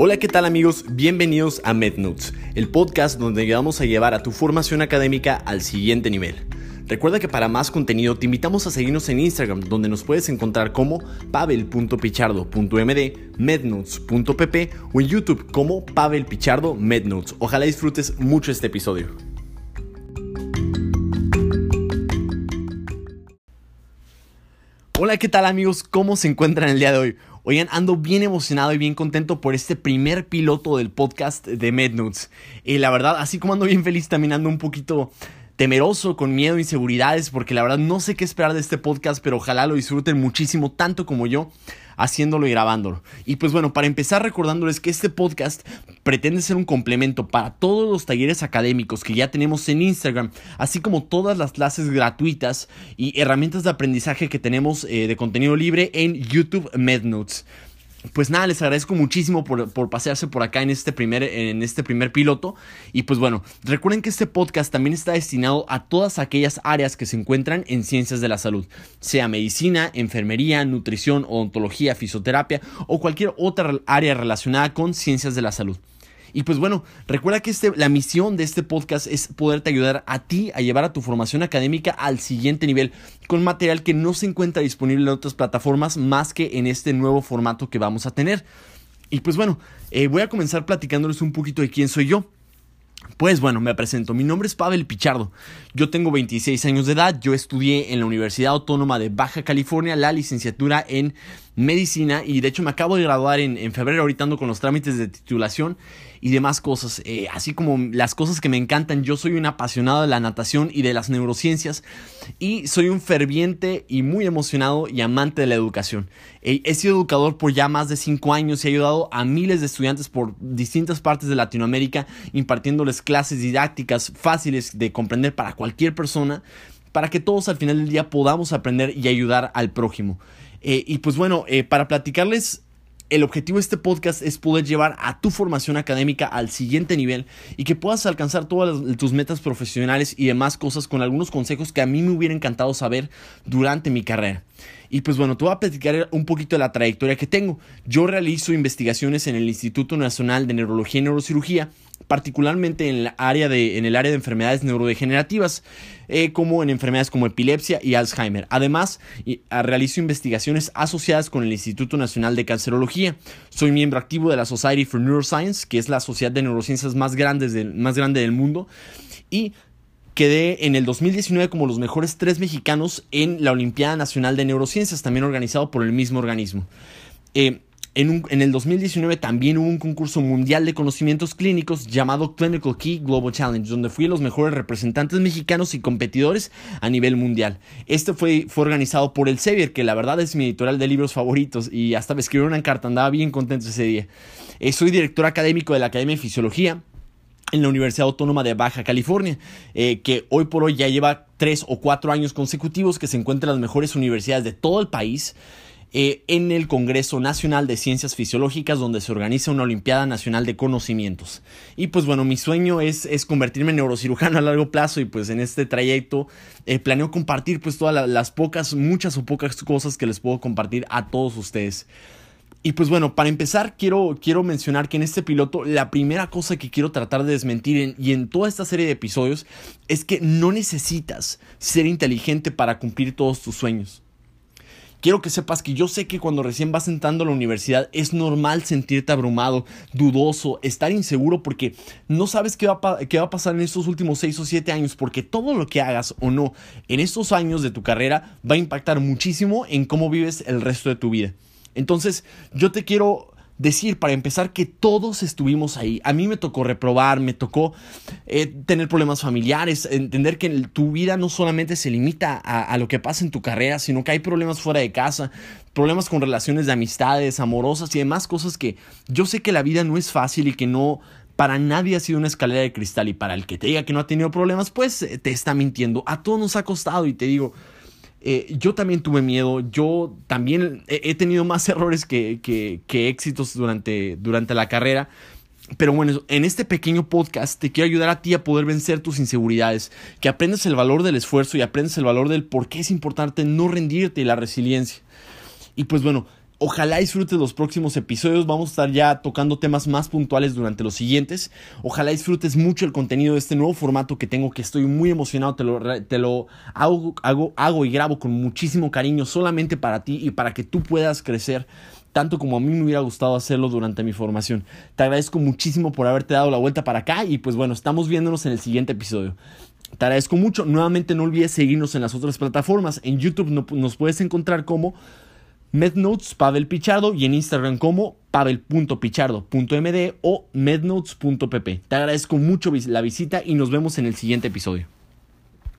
Hola, ¿qué tal amigos? Bienvenidos a MedNotes, el podcast donde vamos a llevar a tu formación académica al siguiente nivel. Recuerda que para más contenido te invitamos a seguirnos en Instagram, donde nos puedes encontrar como pavel.pichardo.md, mednotes.pp o en YouTube como Pavel Pichardo MedNotes. Ojalá disfrutes mucho este episodio. Hola, ¿qué tal amigos? ¿Cómo se encuentran el día de hoy? Oigan, ando bien emocionado y bien contento por este primer piloto del podcast de MedNotes. Y la verdad, así como ando bien feliz, también ando un poquito temeroso, con miedo, inseguridades, porque la verdad no sé qué esperar de este podcast, pero ojalá lo disfruten muchísimo, tanto como yo haciéndolo y grabándolo. Y pues bueno, para empezar recordándoles que este podcast pretende ser un complemento para todos los talleres académicos que ya tenemos en Instagram, así como todas las clases gratuitas y herramientas de aprendizaje que tenemos eh, de contenido libre en YouTube MedNotes pues nada, les agradezco muchísimo por, por, pasearse por acá en este, primer, en este primer piloto. Y pues bueno, recuerden que este podcast también está destinado a todas aquellas áreas que se encuentran en ciencias de la salud, sea medicina, enfermería, nutrición, odontología, fisioterapia o cualquier otra área relacionada con ciencias de la salud. Y pues bueno, recuerda que este, la misión de este podcast es poderte ayudar a ti a llevar a tu formación académica al siguiente nivel con material que no se encuentra disponible en otras plataformas más que en este nuevo formato que vamos a tener. Y pues bueno, eh, voy a comenzar platicándoles un poquito de quién soy yo. Pues bueno, me presento. Mi nombre es Pavel Pichardo. Yo tengo 26 años de edad. Yo estudié en la Universidad Autónoma de Baja California la licenciatura en medicina y de hecho me acabo de graduar en, en febrero. Ahorita ando con los trámites de titulación y demás cosas, eh, así como las cosas que me encantan. Yo soy un apasionado de la natación y de las neurociencias y soy un ferviente y muy emocionado y amante de la educación. Eh, he sido educador por ya más de 5 años y he ayudado a miles de estudiantes por distintas partes de Latinoamérica impartiéndoles clases didácticas fáciles de comprender para cualquier persona para que todos al final del día podamos aprender y ayudar al prójimo. Eh, y pues bueno, para platicarles el objetivo de este podcast es poder llevar a tu formación académica al siguiente nivel y que puedas alcanzar todas tus metas profesionales y demás cosas con algunos consejos que a mí me hubiera encantado saber durante mi carrera. Y pues bueno, te voy a platicar un poquito de la trayectoria que tengo. Yo realizo investigaciones en el Instituto Nacional de Neurología y Neurocirugía particularmente en, el área de, en el área de enfermedades neurodegenerativas, eh, como en enfermedades como epilepsia y Alzheimer. Además, realizo investigaciones asociadas con el Instituto Nacional de Cancerología. Soy miembro activo de la Society for Neuroscience, que es la sociedad de neurociencias más, más grande del mundo. Y quedé en el 2019 como los mejores tres mexicanos en la Olimpiada Nacional de Neurociencias, también organizado por el mismo organismo. Eh, en, el 2019 también hubo un concurso mundial de conocimientos clínicos llamado Clinical Key Global Challenge, donde fui los mejores representantes mexicanos y competidores a nivel mundial. Este fue, fue organizado por el Sevier, que la verdad es mi editorial de libros favoritos y hasta me escribió una carta, andaba bien contento ese día. Eh, soy director académico de la Academia de Fisiología en la Universidad Autónoma de Baja California, eh, que hoy por hoy ya lleva tres o cuatro años consecutivos que se encuentra en las mejores universidades de todo el país. Eh, en el Congreso Nacional de Ciencias Fisiológicas donde se organiza una Olimpiada Nacional de Conocimientos. Y pues bueno, mi sueño es, es convertirme en neurocirujano a largo plazo y pues en este trayecto eh, planeo compartir pues todas las pocas, muchas o pocas cosas que les puedo compartir a todos ustedes. Y pues bueno, para empezar quiero, quiero mencionar que en este piloto la primera cosa que quiero tratar de desmentir y en toda esta serie de episodios es que no necesitas ser inteligente para cumplir todos tus sueños. Quiero que sepas que yo sé que cuando recién vas entrando a la universidad es normal sentirte abrumado, dudoso, estar inseguro porque no sabes qué va, a, qué va a pasar en estos últimos 6 o 7 años porque todo lo que hagas o no en estos años de tu carrera va a impactar muchísimo en cómo vives el resto de tu vida. Entonces yo te quiero decir, para empezar, que todos estuvimos ahí. A mí me tocó reprobar, me tocó eh, tener problemas familiares, entender que tu vida no solamente se limita a, lo que pasa en tu carrera, sino que hay problemas fuera de casa, problemas con relaciones de amistades, amorosas y demás cosas que yo sé que la vida no es fácil y que no... Para nadie ha sido una escalera de cristal y para el que te diga que no ha tenido problemas, pues eh, te está mintiendo. A todos nos ha costado y te digo, eh, yo también tuve miedo, yo también he, tenido más errores que, que, éxitos durante, durante la carrera. Pero bueno, en este pequeño podcast te quiero ayudar a ti a poder vencer tus inseguridades, que aprendas el valor del esfuerzo y aprendas el valor del por qué es importante no rendirte y la resiliencia. Y pues bueno, Ojalá disfrutes los próximos episodios. Vamos a estar ya tocando temas más puntuales durante los siguientes. Ojalá disfrutes mucho el contenido de este nuevo formato que tengo, que estoy muy emocionado. Te lo, te lo hago, hago, hago y grabo con muchísimo cariño solamente para ti y para que tú puedas crecer tanto como a mí me hubiera gustado hacerlo durante mi formación. Te agradezco muchísimo por haberte dado la vuelta para acá y pues bueno, estamos viéndonos en el siguiente episodio. Te agradezco mucho. Nuevamente no olvides seguirnos en las otras plataformas. En YouTube nos puedes encontrar como MedNotes Pavel Pichardo y en Instagram como pavel.pichardo.md o mednotes.pp. Te agradezco mucho la visita y nos vemos en el siguiente episodio.